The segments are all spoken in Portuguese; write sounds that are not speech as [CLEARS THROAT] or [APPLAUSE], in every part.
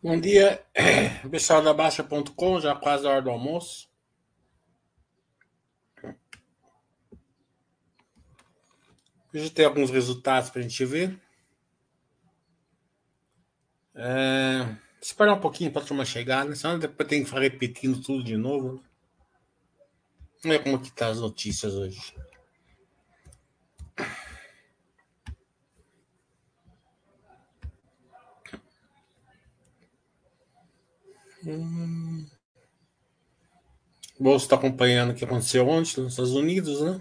Bom dia, [CLEARS THROAT] pessoal da Baixa.com, já quase a hora do almoço. Hoje tem alguns resultados para a gente ver. É, esperar um pouquinho para a turma chegar, né? Senão depois tem que ficar repetindo tudo de novo. Né? Ver como que tá as notícias hoje. Hum. O Bolso está acompanhando o que aconteceu ontem nos Estados Unidos, né?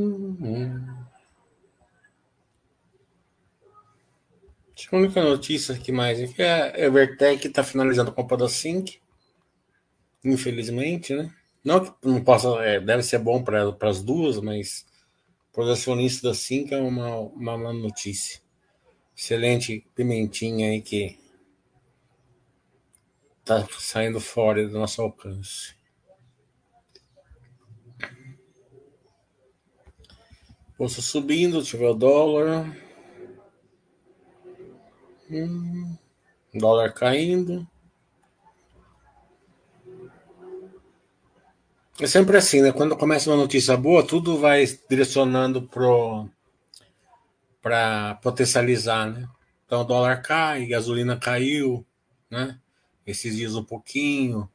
Uhum. A única notícia que mais é que a Evertec está finalizando a compra da Sync. Infelizmente, né? Não que não possa, é, deve ser bom para as duas, mas para os acionistas da Sync é uma, uma, uma notícia. Excelente pimentinha aí que tá saindo fora do nosso alcance. Bolsa subindo, tiver o dólar. Hum, dólar caindo. É sempre assim, né? Quando começa uma notícia boa, tudo vai direcionando pro para potencializar, né? Então o dólar cai, gasolina caiu, né? Esses dias um pouquinho,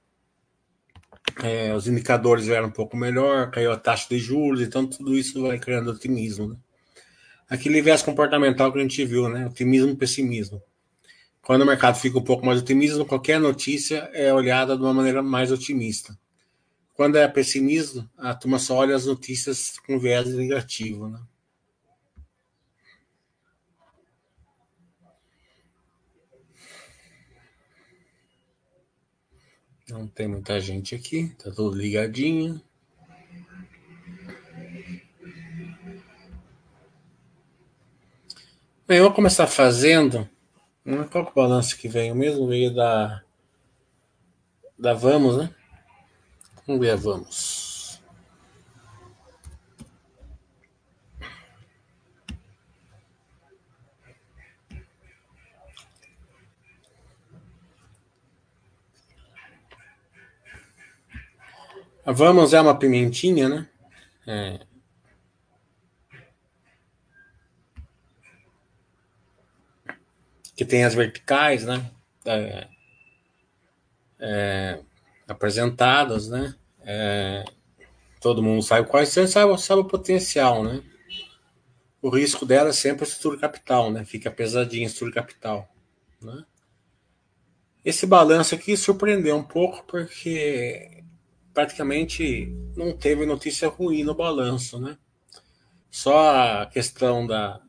é, os indicadores vieram um pouco melhor, caiu a taxa de juros, então tudo isso vai criando otimismo. Né? Aquele viés comportamental que a gente viu, né? Otimismo e pessimismo. Quando o mercado fica um pouco mais otimista, qualquer notícia é olhada de uma maneira mais otimista. Quando é pessimismo, a turma só olha as notícias com viés negativo, né? Não tem muita gente aqui, tá tudo ligadinho. Bem, eu vou começar fazendo. Né, qual é o balanço que veio mesmo? Veio da. Da Vamos, né? Vamos ver a Vamos. Vamos é uma pimentinha, né? É. Que tem as verticais, né? É, é, apresentadas, né? É, todo mundo sabe quais são, sabe, sabe o potencial, né? O risco dela é sempre a estrutura capital, né? Fica pesadinha a estrutura capital, né? Esse balanço aqui surpreendeu um pouco porque praticamente não teve notícia ruim no balanço, né? Só a questão da,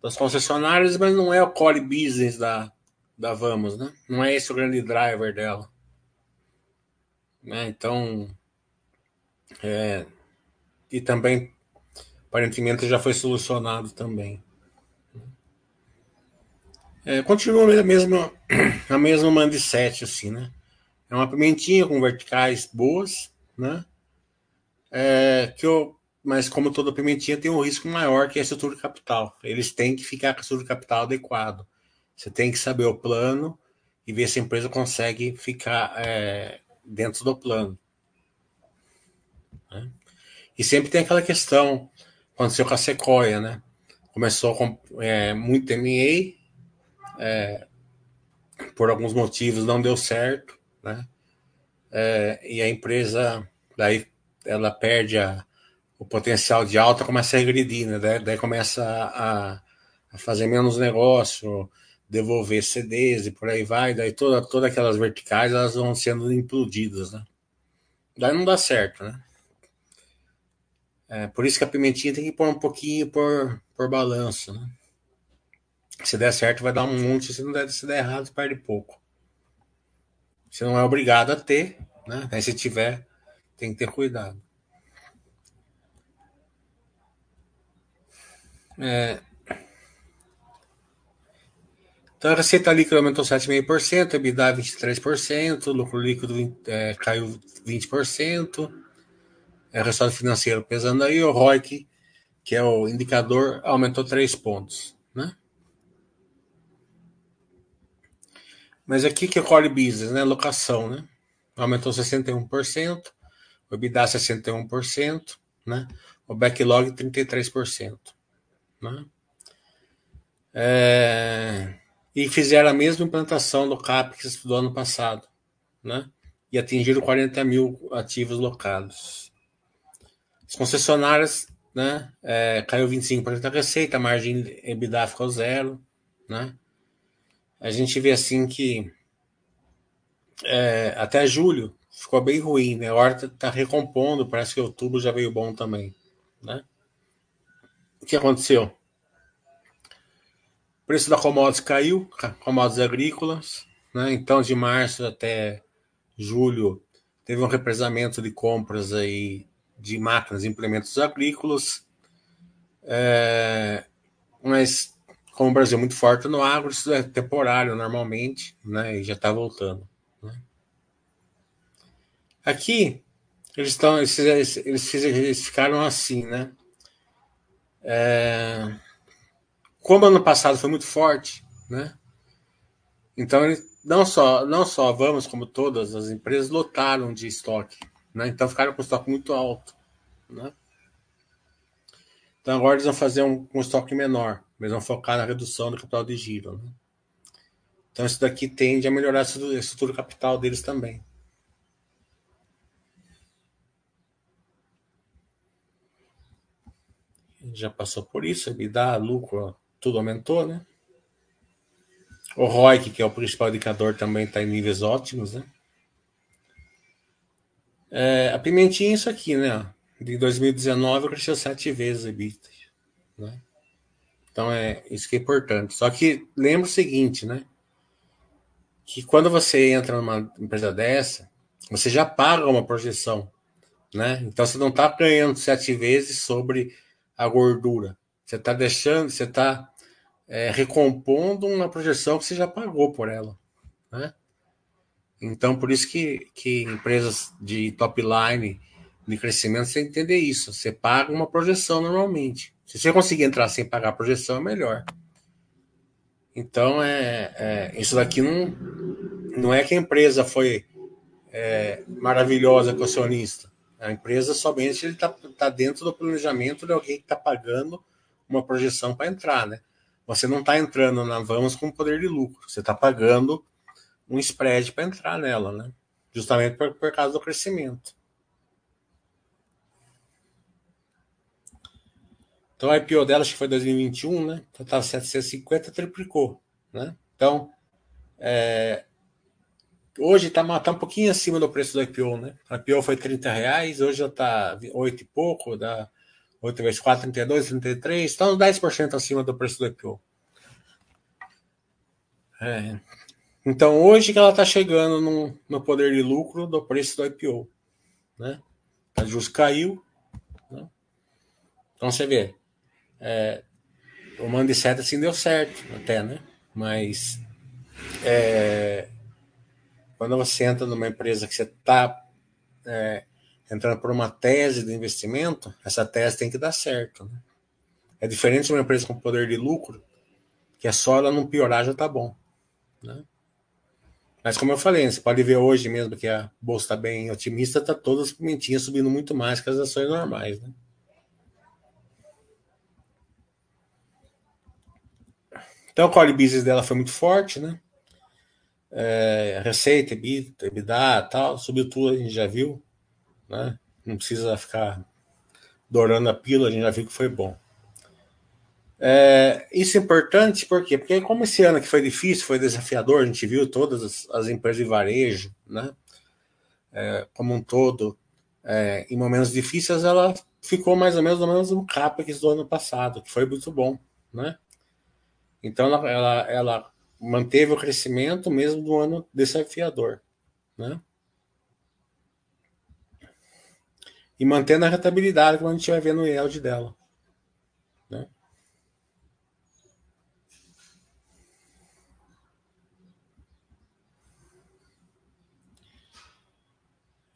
das concessionárias, mas não é o core business da, da Vamos, né? Não é esse o grande driver dela. Né? Então, é, e também, aparentemente, já foi solucionado também. É, continua a mesma, a mesma mindset, assim, né? É uma pimentinha com verticais boas, né? É, que eu, mas como toda pimentinha tem um risco maior que a estrutura de capital. Eles têm que ficar com a estrutura capital adequado. Você tem que saber o plano e ver se a empresa consegue ficar é, dentro do plano. Né? E sempre tem aquela questão, aconteceu com a Sequoia, né? Começou com é, muito MA, é, por alguns motivos não deu certo né? É, e a empresa daí ela perde a, o potencial de alta, começa a regredir, né? Daí, daí começa a, a, fazer menos negócio, devolver CDs e por aí vai, daí toda, todas aquelas verticais elas vão sendo implodidas, né? Daí não dá certo, né? É, por isso que a pimentinha tem que pôr um pouquinho por, por balanço, né? Se der certo, vai dar um monte. Se não der, se der errado, perde pouco. Você não é obrigado a ter, né? Aí se tiver, tem que ter cuidado. É... Então a receita líquida aumentou 7,5%, EBITDA 23%, lucro líquido é, caiu 20%, é, resultado financeiro pesando aí, o ROIC, que é o indicador, aumentou 3 pontos. Né? Mas aqui que é core business, né? Locação, né? Aumentou 61%, o EBITDA 61%, né? O backlog 33%. Né? É... E fizeram a mesma implantação do CAPEX do ano passado, né? E atingiram 40 mil ativos locados. As concessionárias, né? É, caiu 25% da receita, a margem EBITDA ficou zero, né? A gente vê assim que é, até julho ficou bem ruim, né? A horta está recompondo, parece que outubro já veio bom também, né? O que aconteceu? O preço da commodities caiu, commodities agrícolas, né? Então de março até julho teve um represamento de compras aí de máquinas e implementos agrícolas, é, mas como o Brasil é muito forte no agro, isso é temporário normalmente, né? E já está voltando. Né? Aqui eles estão, eles, eles, eles, ficaram assim, né? É, como ano passado foi muito forte, né? Então não só não só vamos como todas as empresas lotaram de estoque, né? Então ficaram com estoque muito alto, né? Então agora eles vão fazer um, um estoque menor. Eles vão focar na redução do capital de giro. Né? Então, isso daqui tende a melhorar a estrutura capital deles também. Já passou por isso, dá lucro, tudo aumentou, né? O ROIC, que é o principal indicador, também está em níveis ótimos, né? É, a pimentinha é isso aqui, né? De 2019 cresceu sete vezes a EBITDA, né? Então é isso que é importante. Só que lembra o seguinte, né? Que quando você entra numa empresa dessa, você já paga uma projeção, né? Então você não está ganhando sete vezes sobre a gordura. Você está deixando, você está é, recompondo uma projeção que você já pagou por ela, né? Então por isso que, que empresas de top line de crescimento você entender isso. Você paga uma projeção normalmente. Se você conseguir entrar sem pagar a projeção, é melhor. Então, é, é, isso daqui não, não é que a empresa foi é, maravilhosa com o acionista. A empresa somente está tá dentro do planejamento de alguém que está pagando uma projeção para entrar, né? Você não está entrando na Vamos com poder de lucro, você está pagando um spread para entrar nela, né? Justamente por, por causa do crescimento. Então a IPO dela, acho que foi 2021, né? Então estava 750, triplicou, né? Então, é, hoje está tá um pouquinho acima do preço do IPO, né? A IPO foi 30 reais, hoje já está 8 e pouco, dá 8 vezes 4, 32, 33, então 10% acima do preço do IPO. É, então hoje que ela está chegando no, no poder de lucro do preço do IPO, né? A juros caiu, né? Então você vê, é, o mando de seta assim deu certo até, né? Mas é, quando você entra numa empresa que você está é, entrando por uma tese de investimento, essa tese tem que dar certo. Né? É diferente de uma empresa com poder de lucro, que é só ela não piorar já tá bom. Né? Mas como eu falei, você pode ver hoje mesmo que a bolsa está bem otimista, tá todas as pimentinhas subindo muito mais que as ações normais, né? Então, o core business dela foi muito forte, né? É, receita, EBITDA, EBITDA tal, subiu tudo, a gente já viu, né? Não precisa ficar dourando a pílula, a gente já viu que foi bom. É, isso é importante por quê? Porque como esse ano que foi difícil, foi desafiador, a gente viu todas as, as empresas de varejo, né? É, como um todo, é, em momentos difíceis, ela ficou mais ou menos no mesmo CAPEX do ano passado, que foi muito bom, né? Então ela, ela, ela manteve o crescimento mesmo do ano desafiador. né? E mantendo a rentabilidade, como a gente vai ver no yield dela. Né?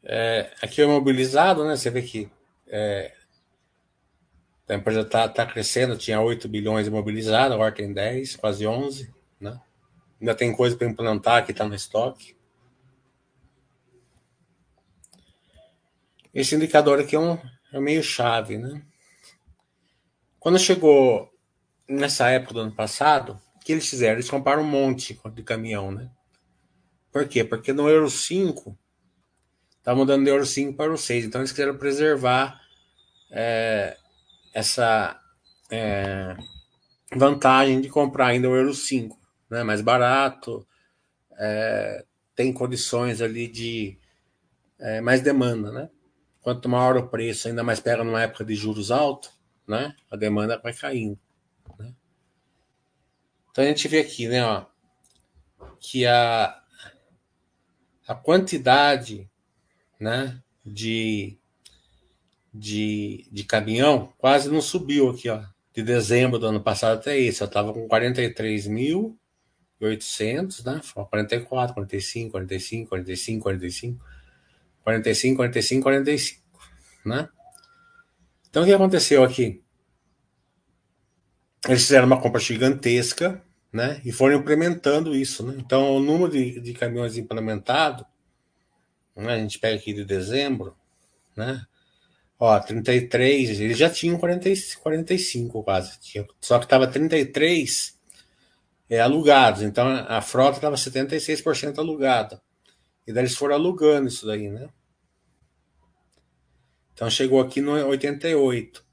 É, aqui é imobilizado, né? Você vê que é, a empresa está tá crescendo, tinha 8 bilhões imobilizados, agora tem 10, quase 11. Né? Ainda tem coisa para implantar que está no estoque. Esse indicador aqui é, um, é meio chave, né? Quando chegou nessa época do ano passado, o que eles fizeram? Eles compraram um monte de caminhão, né? Por quê? Porque no Euro 5, tá mudando do Euro 5 para o Euro 6, então eles quiseram preservar é, essa é, vantagem de comprar ainda o Euro 5, né? Mais barato, é, tem condições ali de é, mais demanda, né? quanto maior o preço, ainda mais pega numa época de juros altos, né? A demanda vai caindo. Né? Então a gente vê aqui, né, ó, que a, a quantidade, né, de, de, de caminhão quase não subiu aqui, ó, de dezembro do ano passado até esse. Eu estava com 43.800, né? 44, 45, 45, 45, 45. 45, 45, 45, né? Então o que aconteceu aqui? Eles fizeram uma compra gigantesca, né? E foram implementando isso, né? Então o número de, de caminhões implementados, né? a gente pega aqui de dezembro, né? Ó, 33, eles já tinham 40, 45 quase, só que estava 33 é, alugados, então a frota estava 76% alugada. E daí eles foram alugando isso daí, né? Então chegou aqui no 88.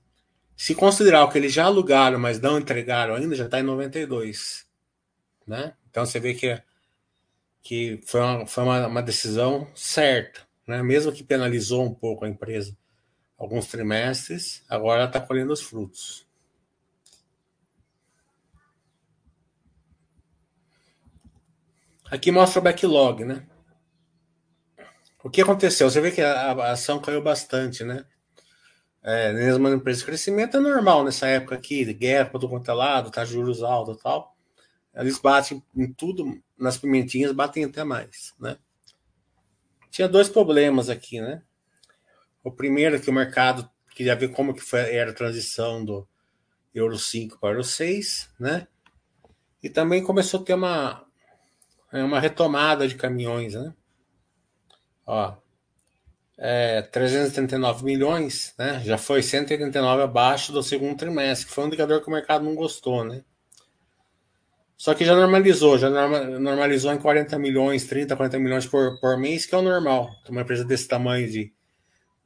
Se considerar o que eles já alugaram, mas não entregaram ainda, já está em 92. Né? Então você vê que, que foi, uma, foi uma, uma decisão certa. Né? Mesmo que penalizou um pouco a empresa alguns trimestres, agora está colhendo os frutos. Aqui mostra o backlog, né? O que aconteceu? Você vê que a, ação caiu bastante, né? É, mesmo empresa de crescimento é normal nessa época aqui, de guerra para todo quanto é lado, tá juros altos e tal. Eles batem em tudo, nas pimentinhas batem até mais, né? Tinha dois problemas aqui, né? O primeiro é que o mercado queria ver como que foi, era a transição do Euro 5 para o Euro 6, né? E também começou a ter uma, uma retomada de caminhões, né? Ó, é, 339 milhões, né? Já foi 189 abaixo do segundo trimestre, que foi um indicador que o mercado não gostou, né? Só que já normalizou, já normalizou em 40 milhões, 30, 40 milhões por, por mês, que é o normal. Uma empresa desse tamanho de,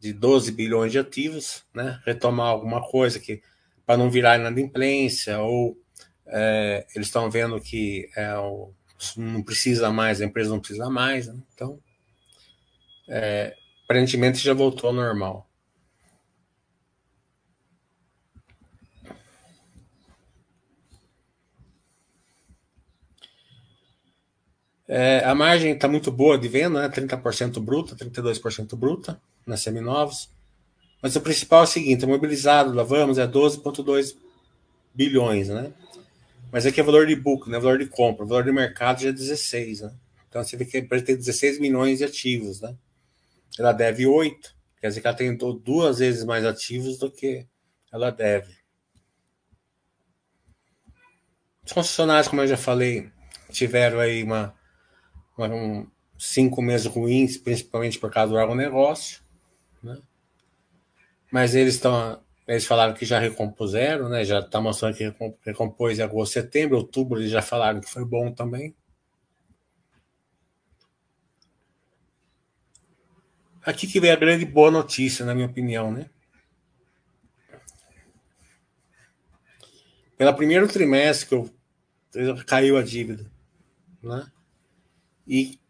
de 12 bilhões de ativos, né? Retomar alguma coisa que para não virar inadimplência, ou é, eles estão vendo que é, o, não precisa mais, a empresa não precisa mais, né? Então é, aparentemente já voltou ao normal. É, a margem está muito boa de venda, né? 30% bruta, 32% bruta nas seminovos. Mas o principal é o seguinte: o mobilizado da Vamos é 12,2 bilhões, né? Mas aqui é valor de book, né? Valor de compra. O valor de mercado já é 16, né? Então você vê que a empresa tem 16 milhões de ativos, né? ela deve 8. Quer dizer que ela tem duas vezes mais ativos do que ela deve. Os concessionários, como eu já falei, tiveram aí uma, uma um, cinco meses ruins, principalmente por causa do agronegócio. Né? Mas eles estão. Eles falaram que já recompuseram, né? Já está mostrando que recompôs em agosto, setembro, outubro, eles já falaram que foi bom também. Aqui que vem a grande boa notícia, na minha opinião, né? Pelo primeiro trimestre que eu, caiu a dívida, né? E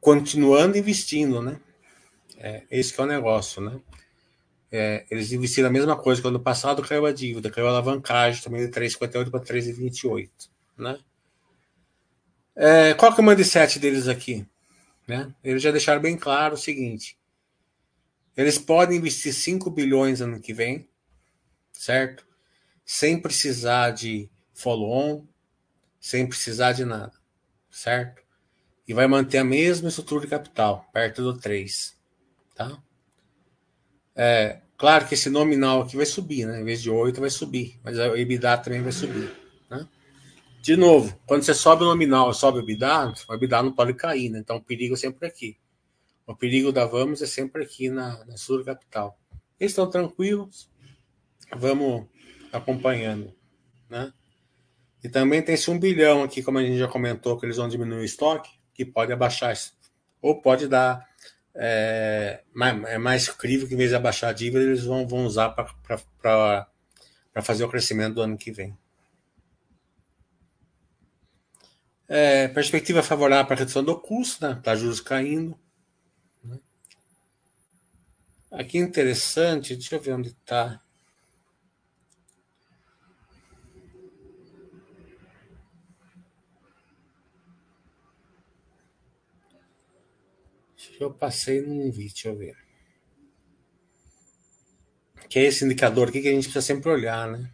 continuando investindo, né? É, esse que é o negócio, né? É, eles investiram a mesma coisa que ano passado caiu a dívida, caiu a alavancagem também de 3,58 para 3,28, né? É, qual que é o mindset deles aqui? Né? Eles já deixaram bem claro o seguinte: eles podem investir 5 bilhões ano que vem, certo? Sem precisar de follow-on, sem precisar de nada, certo? E vai manter a mesma estrutura de capital, perto do 3, tá? É, claro que esse nominal aqui vai subir, né? Em vez de 8 vai subir, mas o EBITDA também vai subir, né? De novo, quando você sobe o nominal sobe o EBITDA, o EBITDA não pode cair, né? Então o perigo é sempre aqui. O perigo da Vamos é sempre aqui na, na Capital. Eles estão tranquilos, vamos acompanhando, né? E também tem esse um bilhão aqui, como a gente já comentou, que eles vão diminuir o estoque, que pode abaixar, ou pode dar é mais, é mais crível que em vez de abaixar a dívida, eles vão, vão usar para fazer o crescimento do ano que vem. É, perspectiva favorável para a redução do custo, né? Tá juros caindo. Né? Aqui interessante, deixa eu ver onde está. Eu passei num vi, deixa eu ver. Que é esse indicador aqui que a gente precisa sempre olhar, né?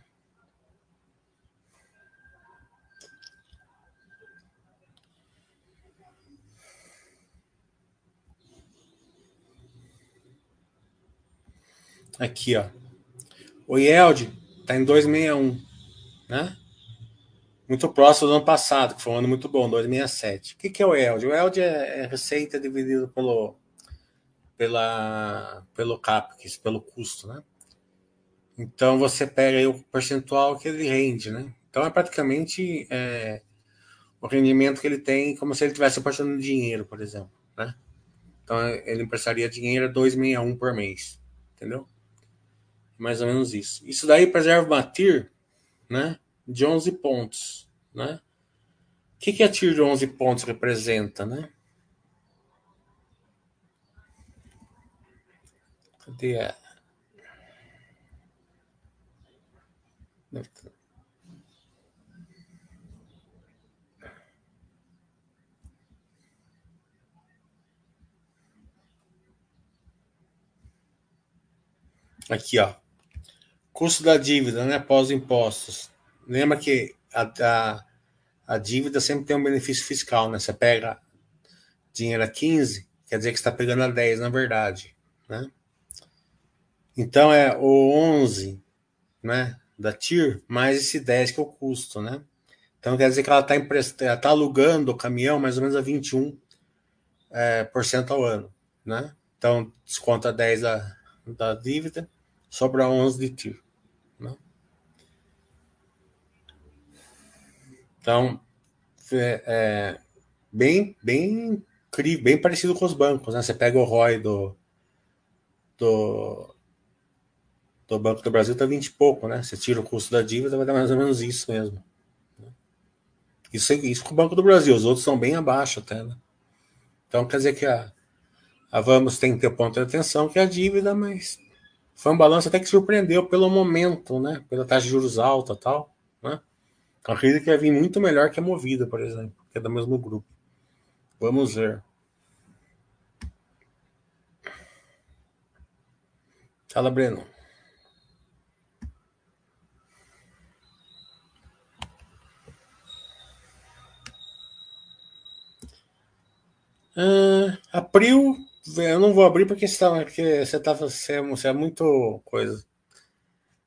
Aqui, ó. O IELD está em 261, né? Muito próximo do ano passado, que foi um ano muito bom, 267. O que, que é o IELD? O IELD é, é receita dividido pelo, pela, pelo CAPEX, pelo custo, né? Então você pega o percentual que ele rende, né? Então é praticamente é, o rendimento que ele tem, como se ele estivesse aportando dinheiro, por exemplo, né? Então ele emprestaria dinheiro a 261 por mês, entendeu? mais ou menos isso. Isso daí preserva uma TIR né, de 11 pontos. Né? O que, que a TIR de 11 pontos representa? Né? Cadê a. Aqui, ó. Custo da dívida, né? Pós impostos. Lembra que a, a, a, dívida sempre tem um benefício fiscal, né? Você pega dinheiro a 15, quer dizer que está pegando a 10, na verdade, né? Então é o 11, né? Da TIR, mais esse 10 que é o custo, né? Então quer dizer que ela está emprestando, tá alugando o caminhão mais ou menos a 21 é, por cento ao ano, né? Então desconta 10 da, da dívida, sobra 11 de TIR. Então, é, é, bem, bem, bem parecido com os bancos, né? Você pega o ROI do, do, do Banco do Brasil, tá 20 e pouco, né? Você tira o custo da dívida, vai dar mais ou menos isso mesmo. Isso, isso com o Banco do Brasil, os outros são bem abaixo até, né? Então quer dizer que a, a Vamos tem que ter ponto de atenção, que é a dívida, mas foi um balanço até que surpreendeu pelo momento, né? Pela taxa de juros alta tal, né? Acredito que ia vir muito melhor que a Movida, por exemplo, que é do mesmo grupo. Vamos ver. Fala, Breno. Uh, abril, eu não vou abrir porque você está porque você tá, você, você é muito coisa.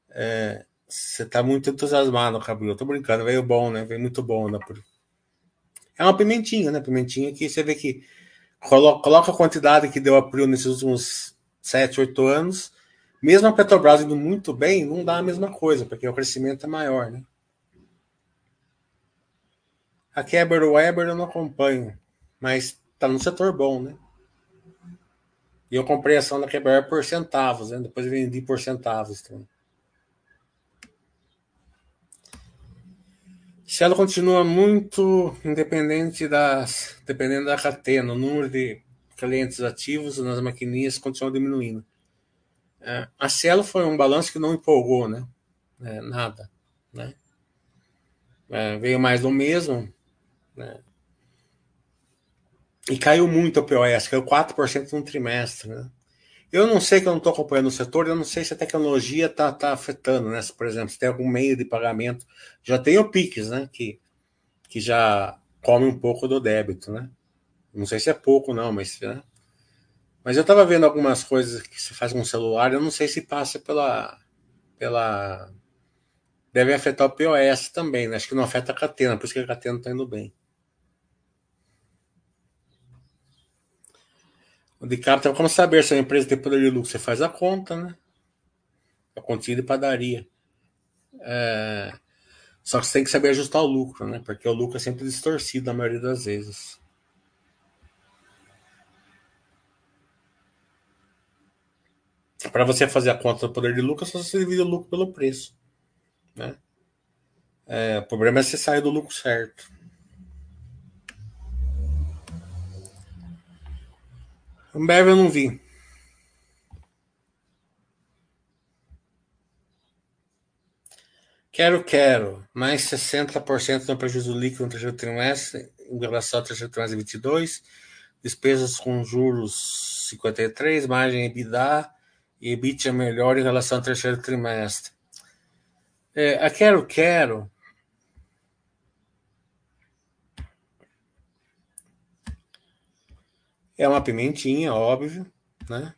É, você tá muito entusiasmado Eu tô brincando, veio bom, né? Veio muito bom, né? É uma pimentinha, né? Pimentinha que você vê que coloca, coloca a quantidade que deu a Prio nesses últimos 7, 8 anos. Mesmo a Petrobras indo muito bem, não dá a mesma coisa, porque o crescimento é maior, né? A Keber Weber eu não acompanho, mas tá no setor bom, né? E eu comprei a ação da Keber por centavos, né? Depois vendi por centavos também. Se ela continua muito independente das, dependendo da catena, o número de clientes ativos nas maquininhas continua diminuindo. É, a Cielo foi um balanço que não empolgou, né? É, nada, né? É, veio mais do mesmo, né? E caiu muito o POS, caiu 4% no trimestre. Né? Eu não sei que eu não estou acompanhando o setor, eu não sei se a tecnologia está tá afetando, né? por exemplo, se tem algum meio de pagamento. Já tem o Pix, né? Que, que já come um pouco do débito, né? Não sei se é pouco, não, mas. Né? Mas eu estava vendo algumas coisas que se faz com o celular, eu não sei se passa pela. pela deve afetar o POS também, né? Acho que não afeta a Catena, por isso que a Catena está indo bem. O de então, como saber se a empresa tem poder de lucro? Você faz a conta, né? A continha de padaria. É... Só que você tem que saber ajustar o lucro, né? Porque o lucro é sempre distorcido na maioria das vezes. Para você fazer a conta do poder de lucro, é só você divide o lucro pelo preço. Né? É, o problema é você sair do lucro certo. Ambev eu não vi. Quero, quero. Mais 60% no prejuízo líquido no terceiro trimestre em relação ao terceiro trimestre de 22. Despesas com juros 53, margem EBITDA e EBITDA melhor em relação ao terceiro trimestre. É, a Quero Quero é uma pimentinha, óbvio, né?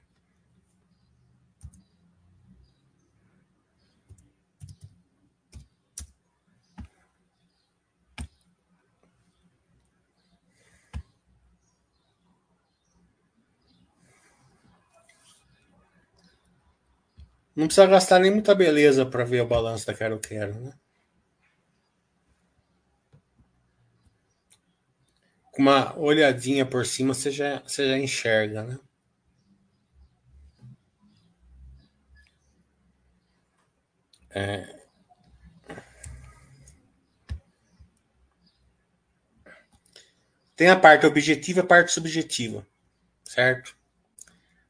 Não precisa gastar nem muita beleza para ver o balanço da Quero Quero, né? Com uma olhadinha por cima você já, você já enxerga, né? É... Tem a parte objetiva e a parte subjetiva, certo?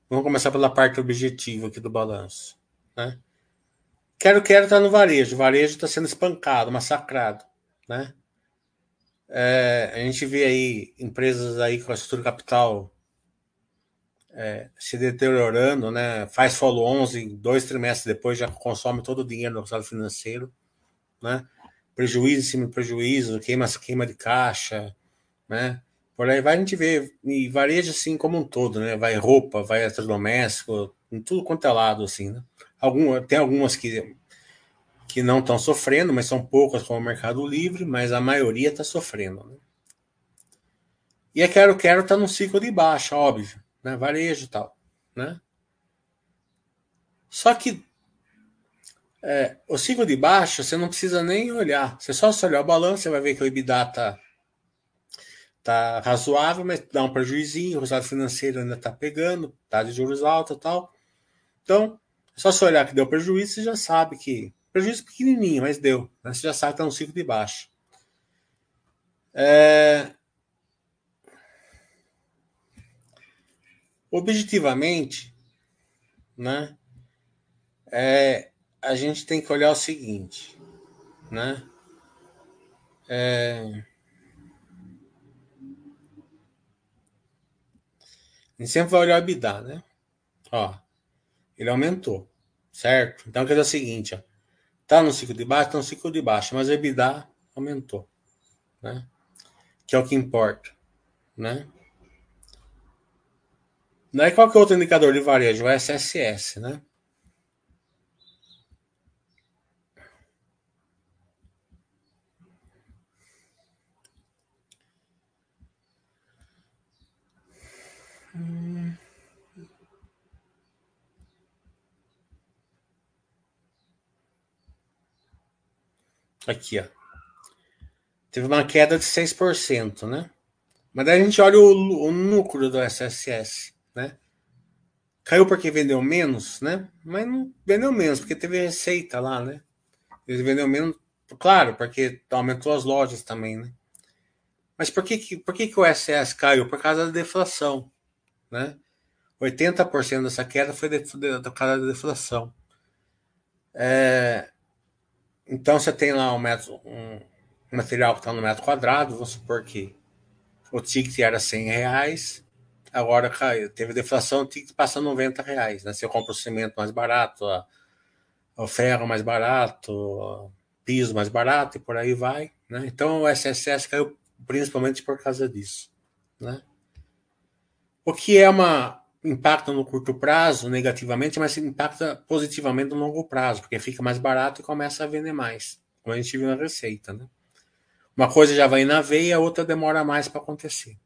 Vamos começar pela parte objetiva aqui do balanço. Né? Quero, quero tá no varejo. O varejo está sendo espancado, massacrado. Né? É, a gente vê aí empresas aí com a estrutura capital é, se deteriorando, né? faz follow 11, dois trimestres depois já consome todo o dinheiro do resultado financeiro. Né? Prejuízo em cima de prejuízo, queima, queima de caixa, né? Por aí vai a gente vê, e varejo assim como um todo, né? Vai roupa, vai eletrodoméstico, em tudo quanto é lado, assim, né? Algum, tem algumas que, que não estão sofrendo, mas são poucas como o Mercado Livre, mas a maioria está sofrendo. Né? E a Quero Quero está no ciclo de baixa, óbvio, né? varejo e tal. Né? Só que é, o ciclo de baixa você não precisa nem olhar. Você só se olhar o balanço, você vai ver que o EBITDA está tá razoável, mas dá um prejuízo, o resultado financeiro ainda está pegando, tá de juros altos e tal. Então, só se olhar que deu prejuízo, você já sabe que. Prejuízo pequenininho, mas deu. Né? Você já sabe que está no ciclo de baixo. É... Objetivamente, né? É, a gente tem que olhar o seguinte, né? É... A gente sempre vai olhar o EBITDA, né? Ó, ele aumentou, certo? Então quer dizer o seguinte, ó, tá no ciclo de baixo, tá no ciclo de baixo, mas o EBITDA aumentou, né? Que é o que importa, né? Daí qual que é outro indicador de varejo? O SSS, né? Aqui, ó. Teve uma queda de 6%, né? Mas daí a gente olha o, o núcleo do SSS, né? Caiu porque vendeu menos, né? Mas não vendeu menos, porque teve receita lá, né? Ele vendeu menos, claro, porque aumentou as lojas também, né? Mas por que, que, por que, que o SS caiu? Por causa da deflação, né? 80% dessa queda foi por causa da deflação. É, então você tem lá um, metro, um material que está no metro quadrado, vamos supor que o ticket era 100 reais, agora caiu, teve deflação, o ticket passa 90 reais. Né? Você compra o cimento mais barato, o ferro mais barato, o piso mais barato e por aí vai. Né? Então o SSS caiu principalmente por causa disso. Né? O que é uma impacta no curto prazo negativamente, mas impacta positivamente no longo prazo, porque fica mais barato e começa a vender mais, como a gente viu na receita. Né? Uma coisa já vai na veia, a outra demora mais para acontecer.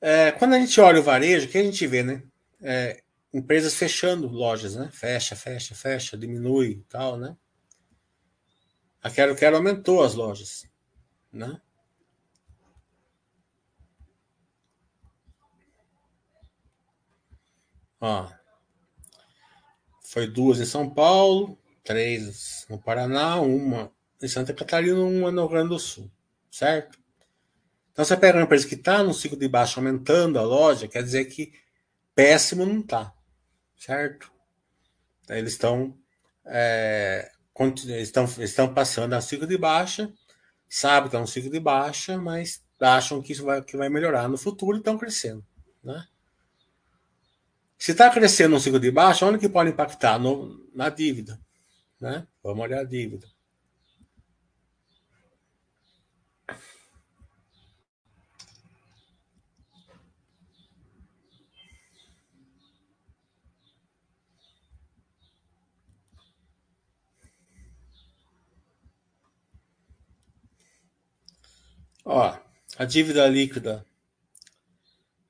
É, quando a gente olha o varejo, o que a gente vê, né? É, empresas fechando lojas, né? Fecha, fecha, fecha, diminui tal, né? A Quero Quero aumentou as lojas, né? Ó, foi duas em São Paulo, três no Paraná, uma em Santa Catarina, uma no Rio Grande do Sul, certo? Então você pega uma empresa que está no ciclo de baixo aumentando a loja, quer dizer que péssimo não está, certo? Eles estão é, estão, estão passando a ciclo de baixa, sabe que é um ciclo de baixa, mas acham que isso vai, que vai melhorar no futuro e estão crescendo, né? Se está crescendo um ciclo de baixa, onde que pode impactar? No, na dívida. Né? Vamos olhar a dívida. Ó, a dívida líquida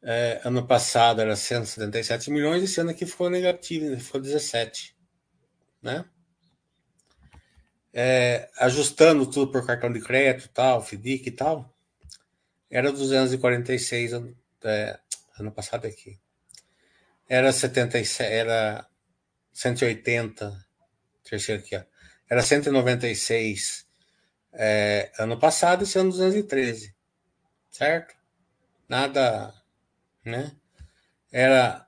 é, ano passado era 177 milhões, esse ano aqui ficou negativo, ficou 17. Né? É, ajustando tudo por cartão de crédito, tal, FDIC e tal, era 246 é, ano passado aqui. Era 77, era 180, terceiro aqui, ó. Era 196 é, ano passado, esse ano 213. Certo? Nada né? Era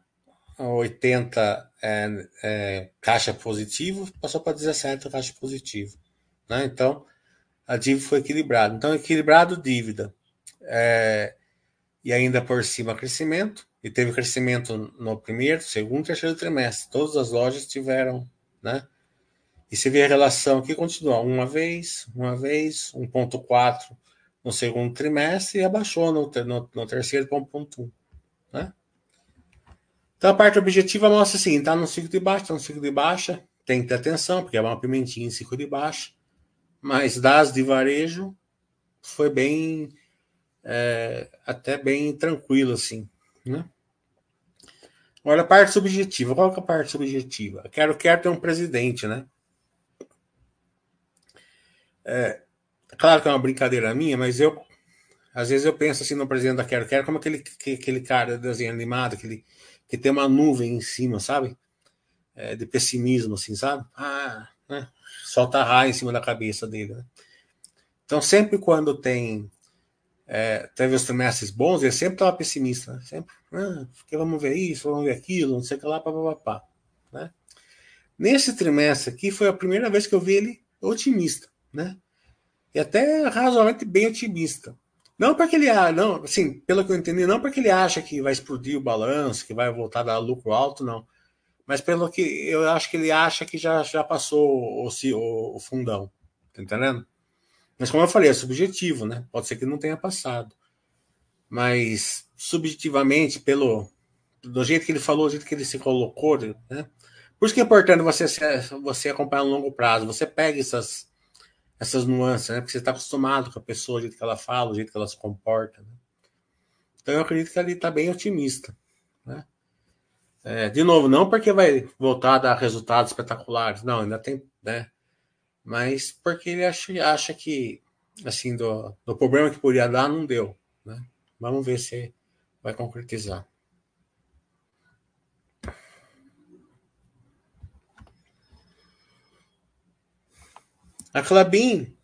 80 é, é, caixa positivo, passou para 17 caixa positivo. Né? Então, a dívida foi equilibrada. Então, equilibrado dívida. É, e ainda por cima crescimento, e teve crescimento no primeiro, segundo, terceiro trimestre. Todas as lojas tiveram, né? E você vê a relação aqui continua uma vez, uma vez, 1.4 no segundo trimestre e abaixou no, no, no terceiro para 1.1. Né? Então a parte objetiva mostra assim, está no ciclo de baixa, está no ciclo de baixa, tem que ter atenção, porque é uma pimentinha em ciclo de baixa, mas das de varejo foi bem, é, até bem tranquilo assim, né? Olha a parte subjetiva. Qual que é a parte subjetiva? Quero, quero ter um presidente, né? É, claro que é uma brincadeira minha, mas eu às vezes eu penso assim no presidente da Quero Quero como aquele, aquele cara desenho animado, aquele que tem uma nuvem em cima, sabe? É, de pessimismo, assim, sabe? Ah, né? Solta raio em cima da cabeça dele. Né? Então, sempre quando tem. É, teve os trimestres bons, ele sempre estava pessimista. Né? Sempre, ah, porque vamos ver isso, vamos ver aquilo, não sei o que lá, papapá. Né? Nesse trimestre aqui foi a primeira vez que eu vi ele otimista, né? E até razoavelmente bem otimista. Não porque ele, não, assim, pelo que eu entendi, não porque ele acha que vai explodir o balanço, que vai voltar a dar lucro alto, não. Mas pelo que eu acho que ele acha que já, já passou o, o, o fundão. Tá entendendo? Mas como eu falei, é subjetivo, né? Pode ser que não tenha passado. Mas subjetivamente, pelo do jeito que ele falou, do jeito que ele se colocou, né? Por isso que é importante você, você acompanhar no longo prazo. Você pega essas essas nuances, né? Porque você está acostumado com a pessoa, o jeito que ela fala, o jeito que ela se comporta. Né? Então eu acredito que ele está bem otimista. Né? É, de novo, não porque vai voltar a dar resultados espetaculares, não, ainda tem, né? Mas porque ele acha, acha que, assim, do, do problema que podia dar, não deu. Né? Vamos ver se vai concretizar. A Clabin,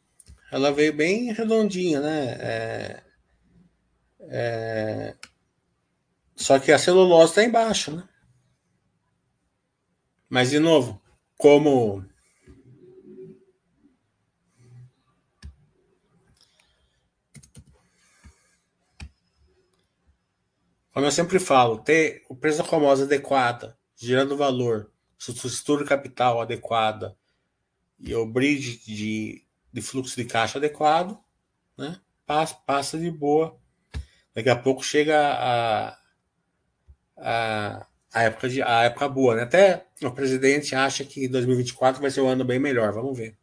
ela veio bem redondinha, né? É, é, só que a celulose está embaixo, né? Mas, de novo, como Como eu sempre falo, ter o preço da famosa adequada, gerando valor, estrutura capital adequada, e o bridge de, de fluxo de caixa adequado, né? Passa, passa de boa. Daqui a pouco chega a, a, a, época, de, a época boa, né? Até o presidente acha que 2024 vai ser um ano bem melhor, vamos ver.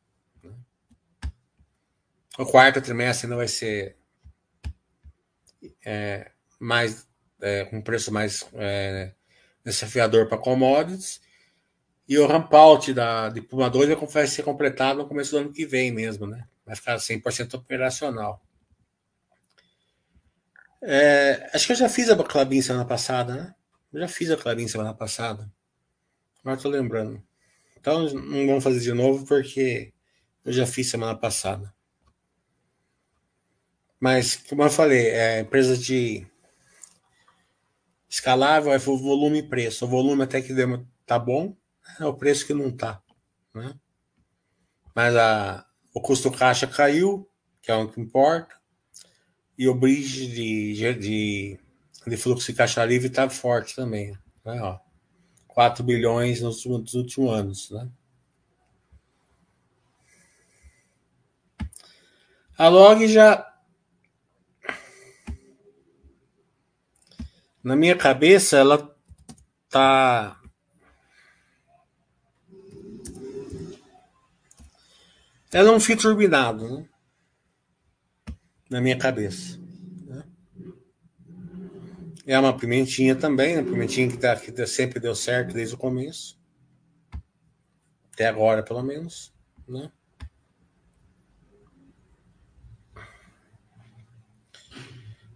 O quarto trimestre ainda vai ser é, mais é, preço mais é, desafiador para commodities. E o ramp-out da, de Puma 2 vai ser completado no começo do ano que vem mesmo, né? Vai ficar 100% operacional. É, acho que eu já fiz a Clabin semana passada, né? Eu já fiz a Clabin semana passada. Agora tô lembrando. Então não vamos fazer de novo porque eu já fiz semana passada. Mas, como eu falei, é empresa de escalável é volume e preço. O volume até que tá bom, é o preço que não tá. Né? Mas a, o custo caixa caiu, que é o que importa, e o bridge de, de, de fluxo de caixa livre está forte também. Né? Ó, 4 bilhões nos, nos últimos anos. Né? A log já Na minha cabeça, ela tá. Ela é um fio turbinado, né? Na minha cabeça. Né? É uma pimentinha também, né? Pimentinha que, tá, que sempre deu certo desde o começo. Até agora, pelo menos. Né?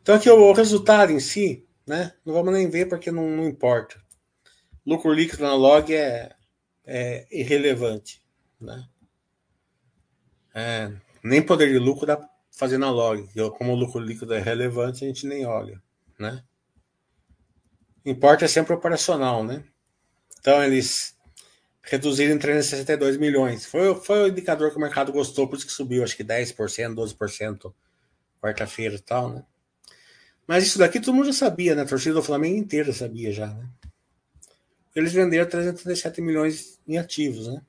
Então aqui o resultado em si né? Não vamos nem ver porque não, não importa. Lucro líquido na log é, é irrelevante, né? É, nem poder de lucro dá para fazer na log. Como o lucro líquido é relevante, a gente nem olha, né? Importa é sempre operacional, né? Então eles reduziram em 362 milhões. Foi, foi o indicador que o mercado gostou, por isso que subiu, acho que 10%, 12% quarta-feira e tal, né? Mas isso daqui todo mundo já sabia, né? A torcida do Flamengo inteira sabia já, né? Eles venderam 337 milhões em ativos, né?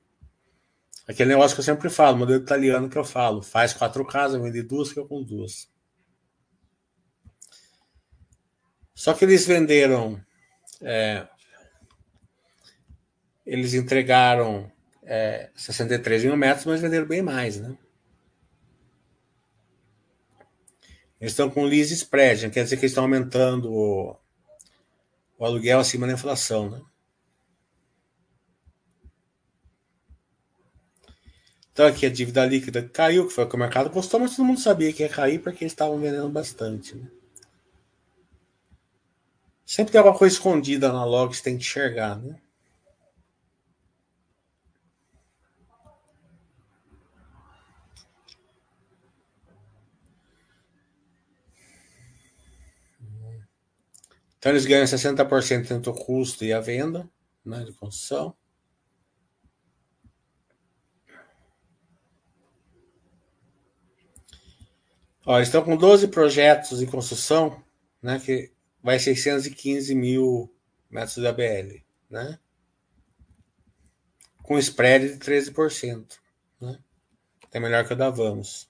Aquele negócio que eu sempre falo, modelo italiano que eu falo, faz quatro casas, vende duas, fica com duas. Só que eles venderam. É, eles entregaram é, 63 mil metros, mas venderam bem mais, né? Eles estão com lease spread, quer dizer que eles estão aumentando o, o aluguel acima da inflação, né? Então aqui a dívida líquida caiu, que foi o que o mercado gostou, mas todo mundo sabia que ia cair porque eles estavam vendendo bastante. Né? Sempre tem alguma coisa escondida na log você tem que enxergar, né? Então eles ganham 60% entre o custo e a venda né, de construção. Ó, estão com 12 projetos em construção, né, que vai 615 mil metros de ABL, né? Com spread de 13%, né? É melhor que o da Vamos.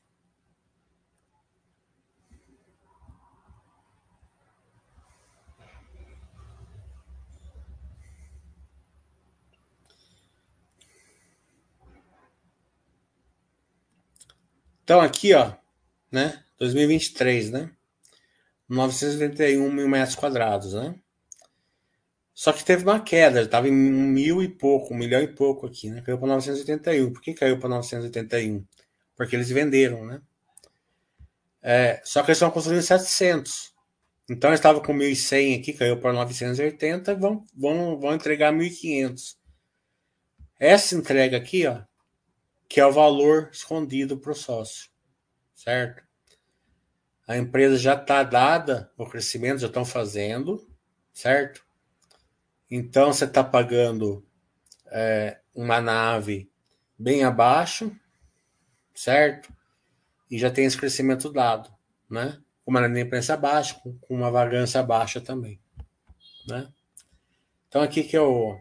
Então aqui, ó, né? 2023, né? 981 mil metros quadrados, né? Só que teve uma queda, estava em mil e pouco, um milhão e pouco aqui, né? Caiu para 981. Por que caiu para 981? Porque eles venderam, né? É, só que eles estão construindo 700. Então eles estavam com 1.100 aqui, caiu para 980 e vão, vão, vão entregar 1.500. Essa entrega aqui, ó, que é o valor escondido para o sócio, certo? A empresa já está dada o crescimento, já estão fazendo, certo? Então você está pagando é, uma nave bem abaixo, certo? E já tem esse crescimento dado, né? Uma inadimplência baixa, com uma vagância baixa também, Né? Então aqui que é o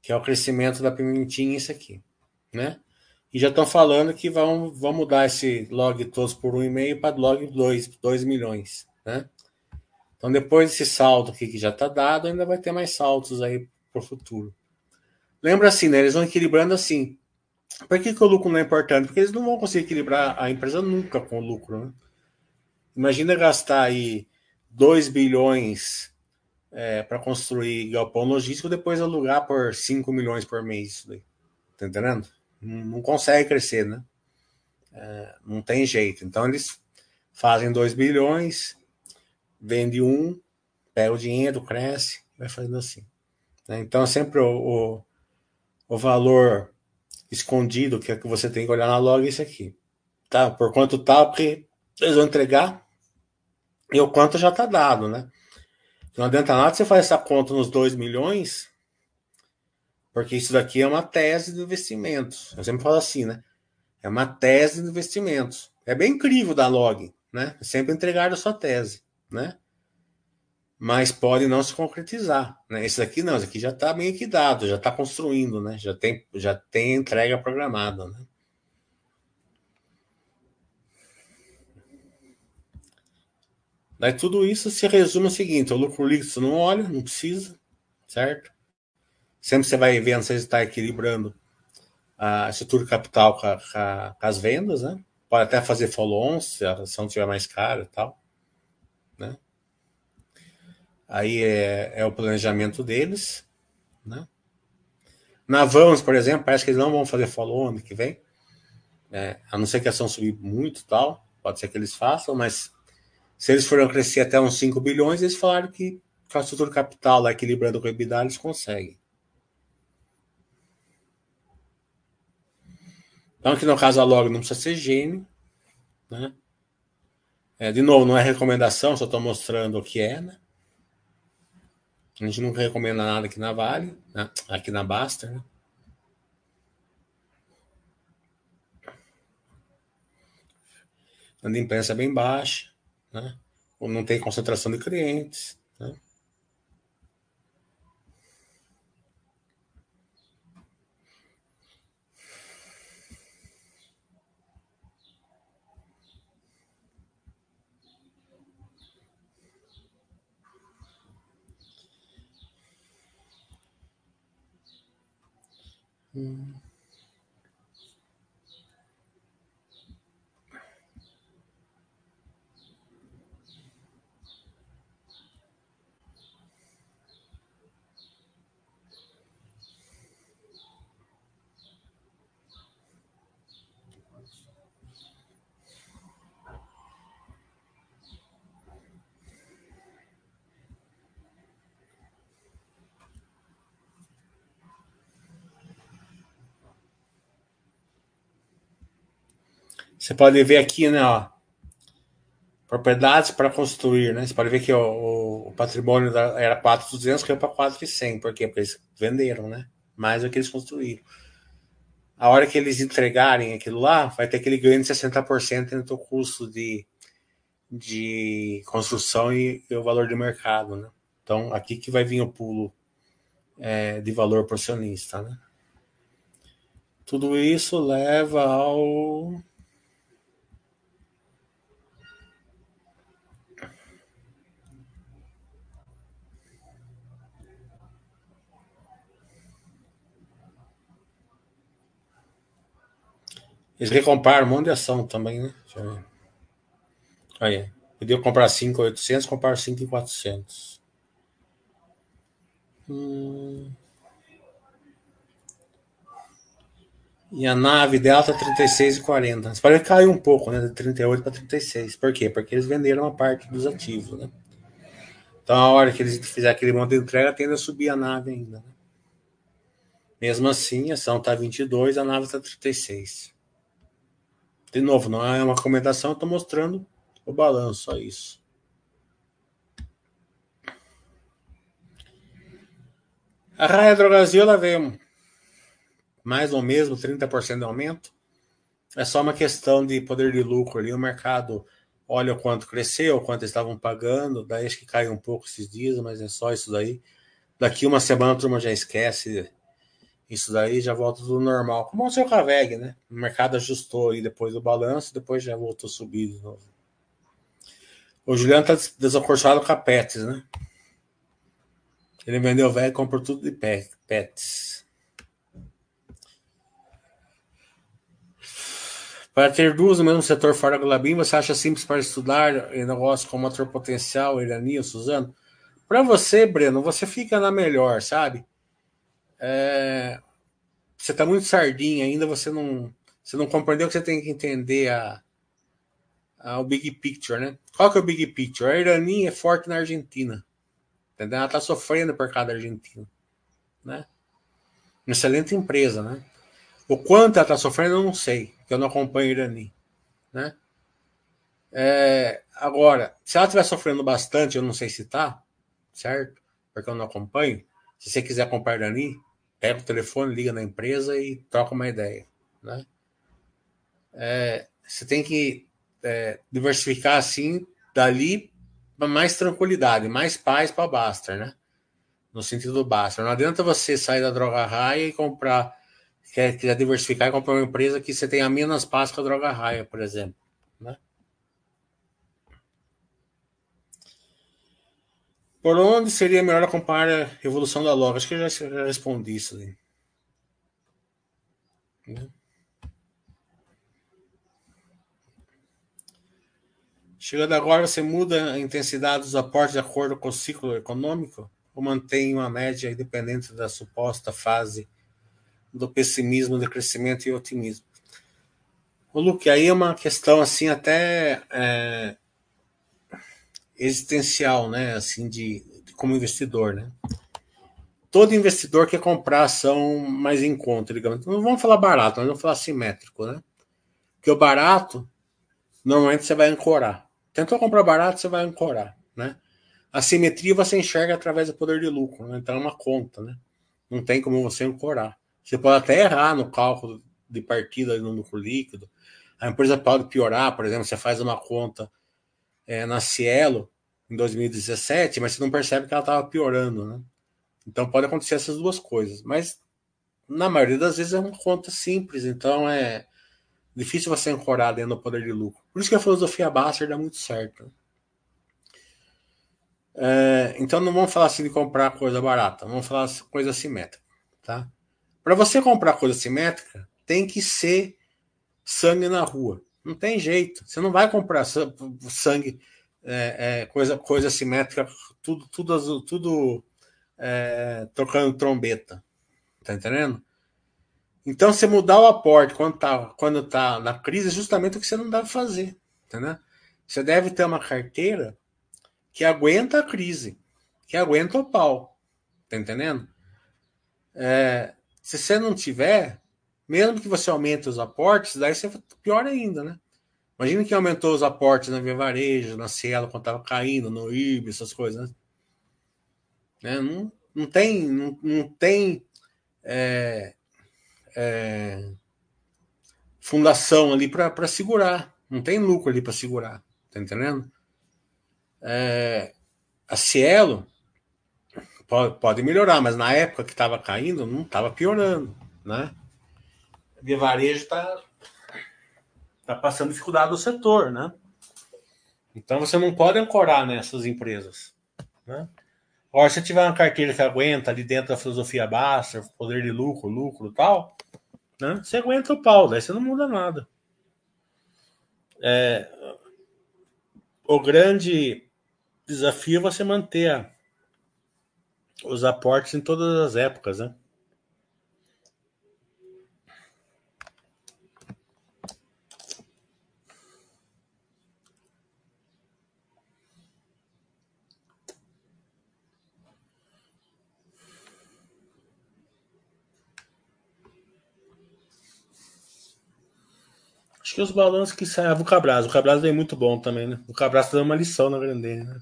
que é o crescimento da pimentinha isso aqui, né? E já estão falando que vão, vão mudar esse log todos por 1,5 para log 2, 2 milhões, né? Então depois desse salto aqui que já está dado, ainda vai ter mais saltos aí para o futuro. Lembra assim, né? Eles vão equilibrando assim. Por que, que o lucro não é importante? Porque eles não vão conseguir equilibrar a empresa nunca com o lucro, né? Imagina gastar aí 2 bilhões é, para construir galpão logístico, depois alugar por 5 milhões por mês. Tá entendendo? Não, consegue crescer, né? É, não tem jeito. Então eles fazem 2 bilhões, vende um, pega o dinheiro, cresce, vai fazendo assim. Né? Então sempre o, o, o, valor escondido que, é que você tem que olhar na log é esse aqui. Tá? Por quanto tá, porque eles vão entregar e o quanto já está dado, né? Não adianta nada você fazer essa conta nos 2 milhões, porque isso daqui é uma tese de investimentos. Eu sempre falo assim, né? É uma tese de investimentos. É bem incrível da log, né? Sempre entregar a sua tese, né? Mas pode não se concretizar, né? Esse daqui não, esse aqui já está meio que dado, já está construindo, né? Já tem, já tem entrega programada, né? Daí tudo isso se resume ao seguinte: o lucro líquido não olha, não precisa, certo? Sempre você vai vendo se está equilibrando a estrutura capital com, a, com, as vendas, né? Pode até fazer follow-on se a ação estiver mais cara e tal, né? Aí é, é o planejamento deles, né? Na Vamos, por exemplo, parece que eles não vão fazer follow-on ano que vem, né? a não ser que a ação subir muito e tal, pode ser que eles façam, mas se eles forem crescer até uns 5 bilhões, eles falaram que com a estrutura capital lá equilibrando com o EBITDA, eles conseguem. Então, aqui no caso a log não precisa ser gênio, né? É, de novo, não é recomendação, só estou mostrando o que é, né? A gente nunca recomenda nada aqui na Vale, né? aqui na Baster, né? A imprensa é bem baixa né? ou não tem concentração de clientes. Né? Você pode ver aqui, né, ó, propriedades para construir, né? Você pode ver que o, o patrimônio da, era 4,200, caiu para 4,100. Por quê? Porque eles venderam, né? Mais do que eles construíram. A hora que eles entregarem aquilo lá, vai ter aquele ganho de 60% entre o custo de, de construção e, e, o valor de mercado, né? Então, aqui que vai vir o pulo é, de valor acionista, né? Tudo isso leva ao Eles recompraram um monte de ação também, né? Aí, podia comprar 5,800, comprar 5,400. Hum. E a nave dela tá 36,40. Você pode cair um pouco, né? De 38 para 36. Por quê? Porque eles venderam uma parte dos ativos, né? Então, a hora que eles fizerem aquele monte de entrega, tende a subir a nave ainda. Né? Mesmo assim, a ação tá 22, a nave tá 36. De novo, não é uma recomendação, eu estou mostrando o balanço, só isso. A Raia Drogazil, ela veio mais ou menos 30% de aumento. É só uma questão de poder de lucro ali. O mercado olha o quanto cresceu, o quanto estavam pagando, daí acho que cai um pouco esses dias, mas é só isso daí. Daqui uma semana a turma já esquece isso daí, já volta tudo normal. Como o seu Caveg, né? O mercado ajustou aí depois do balanço, depois já voltou a subir de novo. O Juliano tá desacorçado com a Pets, né? Ele vendeu velho e comprou tudo de Pets. Para ter duas no mesmo setor fora do Glabin, você acha simples para estudar negócio com motor potencial, Irani ou Suzano? Para você, Breno, você fica na melhor, sabe? É... Você está muito sardinha ainda, você não, você não compreendeu que você tem que entender a, a, o big picture, né? Qual que é o big picture? A Irani é forte na Argentina. Entendeu? Ela está sofrendo por causa da Argentina. Né? Uma excelente empresa, né? O quanto ela está sofrendo, eu não sei, porque eu não acompanho o Irani. Né? É, agora, se ela estiver sofrendo bastante, eu não sei se está, certo? Porque eu não acompanho. Se você quiser comprar Irani, pega o telefone, liga na empresa e troca uma ideia. Né? É, você tem que é, diversificar assim, dali mais tranquilidade, mais paz para Baster, né? No sentido do Baster. Não adianta você sair da droga raia e comprar, quer, quer diversificar e comprar uma empresa que você tenha menos paz que a droga raia, por exemplo. Por onde seria melhor acompanhar a evolução da loja? Acho que eu já, respondi isso? Chegando agora, você muda a intensidade dos aportes de acordo com o ciclo econômico ou mantém uma média independente da suposta fase do pessimismo, do crescimento e otimismo? O Luke, aí é uma questão assim até é, existencial, né? Assim de, de, como investidor, né? Todo investidor quer comprar ação mais em conta, digamos. Não vamos falar barato, mas vamos falar simétrico, né? Porque o barato normalmente você vai ancorar. Tentou comprar barato, você vai ancorar, né? A simetria você enxerga através do poder de lucro, né? então é uma conta, né? Não tem como você ancorar. Você pode até errar no cálculo de partida no lucro líquido. A empresa pode piorar, por exemplo, você faz uma conta é, na Cielo em 2017, mas você não percebe que ela estava piorando, né? Então pode acontecer essas duas coisas. Mas na maioria das vezes é uma conta simples, então é Difícil você ancorar dentro do poder de lucro. Por isso que a filosofia Baster dá muito certo. É, então não vamos falar assim de comprar coisa barata, vamos falar coisa simétrica. Tá? Para você comprar coisa simétrica, tem que ser sangue na rua. Não tem jeito. Você não vai comprar sangue, é, é, coisa, coisa simétrica, tudo, tudo azul, tudo é, tocando trombeta. Tá entendendo? Então, você mudar o aporte quando está quando tá na crise é justamente o que você não deve fazer. Entendeu? Você deve ter uma carteira que aguenta a crise, que aguenta o pau. Tá entendendo? É, se você não tiver, mesmo que você aumente os aportes, daí você pior ainda, né? Imagina que aumentou os aportes na Via Varejo, na Cielo, quando estava caindo, no IB, essas coisas. Né? Não, não tem, não, não tem é, é, fundação ali para segurar. Não tem lucro ali para segurar. Tá entendendo? É, a Cielo pode, pode melhorar, mas na época que estava caindo, não estava piorando. Né? De varejo está tá passando dificuldade no setor. Né? Então você não pode ancorar nessas empresas. Né? Agora, se tiver uma carteira que aguenta ali dentro da filosofia Baster, poder de lucro, lucro tal, né? Você aguenta o pau, daí você não muda nada. É, o grande desafio é você manter os aportes em todas as épocas, né? Acho que os balanços que saem. Ah, o Cabras. O Cabras é muito bom também, né? O Cabras dando uma lição na Grandene, né?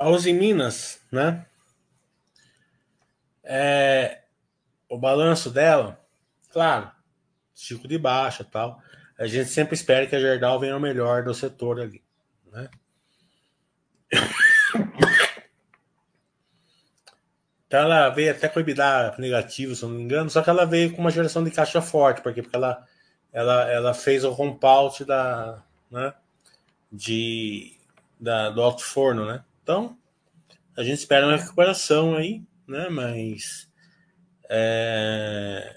A Uzi Minas, né? É, o balanço dela, claro, Chico de baixa tal. A gente sempre espera que a Gerdau venha o melhor do setor ali, né? [COUGHS] Então ela veio até com EBITDA negativo, se não me engano, só que ela veio com uma geração de caixa forte, porque, porque ela, ela, ela fez o rompout da, né, de, da, do alto forno, né? Então, a gente espera uma recuperação aí, né? Mas é,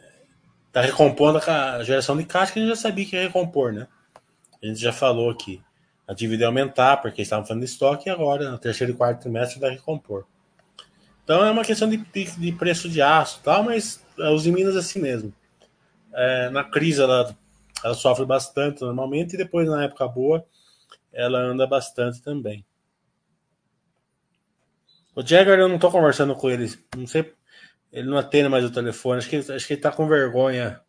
tá recompondo a geração de caixa que a gente já sabia que ia recompor, né? A gente já falou aqui. A dívida ia aumentar, porque estavam falando de estoque, e agora, no terceiro e quarto trimestre, vai recompor. Então é uma questão de, de, preço de aço tal, mas os Minas assim mesmo. É, na crise ela, ela sofre bastante normalmente, e depois, na época boa, ela anda bastante também. O Jagger, eu não tô conversando com ele, não sei, ele não atende mais o telefone, acho que, acho que ele tá com vergonha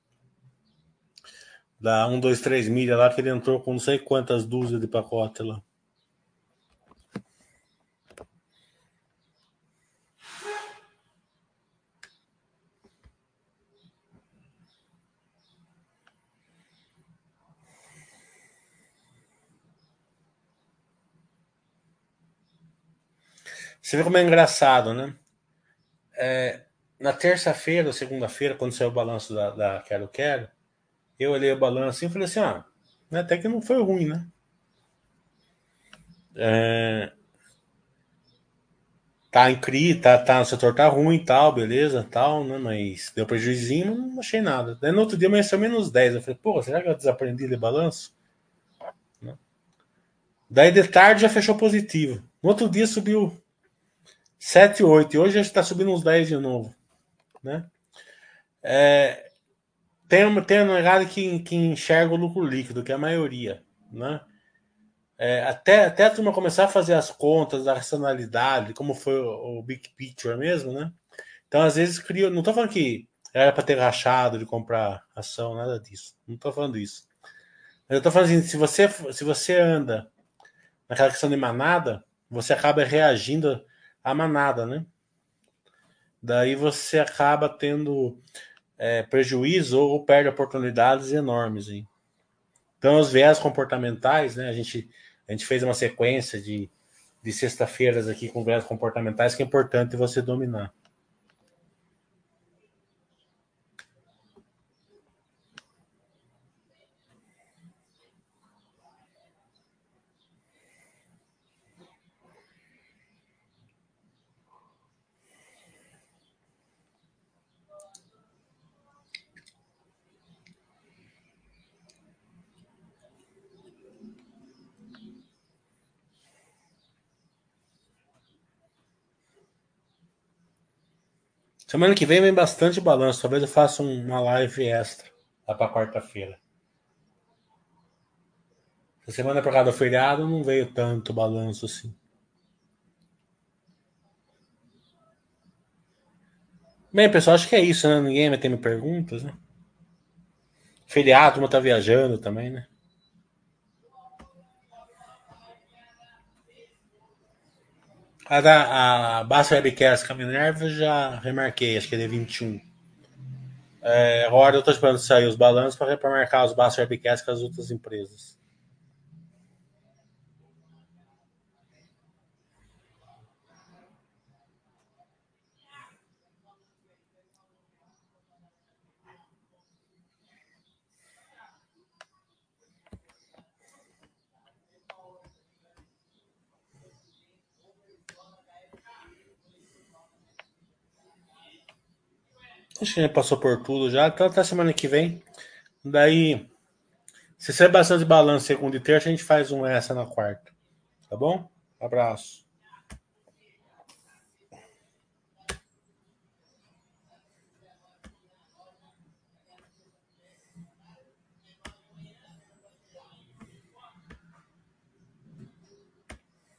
da 1, 2, 3 milha lá, que ele entrou com não sei quantas dúzias de pacote lá. Você vê como é engraçado, né? É, na terça-feira ou segunda-feira, quando saiu o balanço da, da Quero Quero, eu olhei o balanço e falei assim: ah, até que não foi ruim, né? É, tá em CRI, tá, tá, o setor tá ruim e tal, beleza, tal, né? Mas deu prejuízo, não achei nada. Daí no outro dia amanheceu menos 10. Eu falei, pô, será que eu desaprendi de balanço? Né? Daí de tarde já fechou positivo. No outro dia subiu 7, 8. E hoje está subindo uns 10 de novo. Né? É, tem, tem um negado que, que enxerga o lucro líquido, que é a maioria. Né? É, até, até a turma começar a fazer as contas da racionalidade, como foi o, o Big Picture mesmo, né? Então, às vezes, cria. Não estou falando que era para ter rachado de comprar ação, nada disso. Não estou falando isso. Mas eu estou falando assim, se você, se você anda naquela questão de manada, você acaba reagindo a manada, né? Daí você acaba tendo é, prejuízo ou perde oportunidades enormes. Hein? Então, os viés comportamentais, né? A gente, a gente fez uma sequência de, de sexta-feiras aqui com viés comportamentais que é importante você dominar. Semana que vem vem bastante balanço. Talvez eu faça uma live extra lá para quarta-feira. Essa semana por causa do feriado não veio tanto balanço assim. Bem, pessoal, acho que é isso, né? Ninguém vai ter me perguntas, né? Feriado, uma tá viajando também, né? A da a Basta Webcast com a Minerva já remarquei, acho que é de 21. É, agora eu estou esperando sair os balanços para marcar os Basta Webcast com as outras empresas. Acho que já passou por tudo já. Então até semana que vem. Daí, se sair bastante balanço segunda e terça, a gente faz um essa na quarta. Tá bom? Abraço.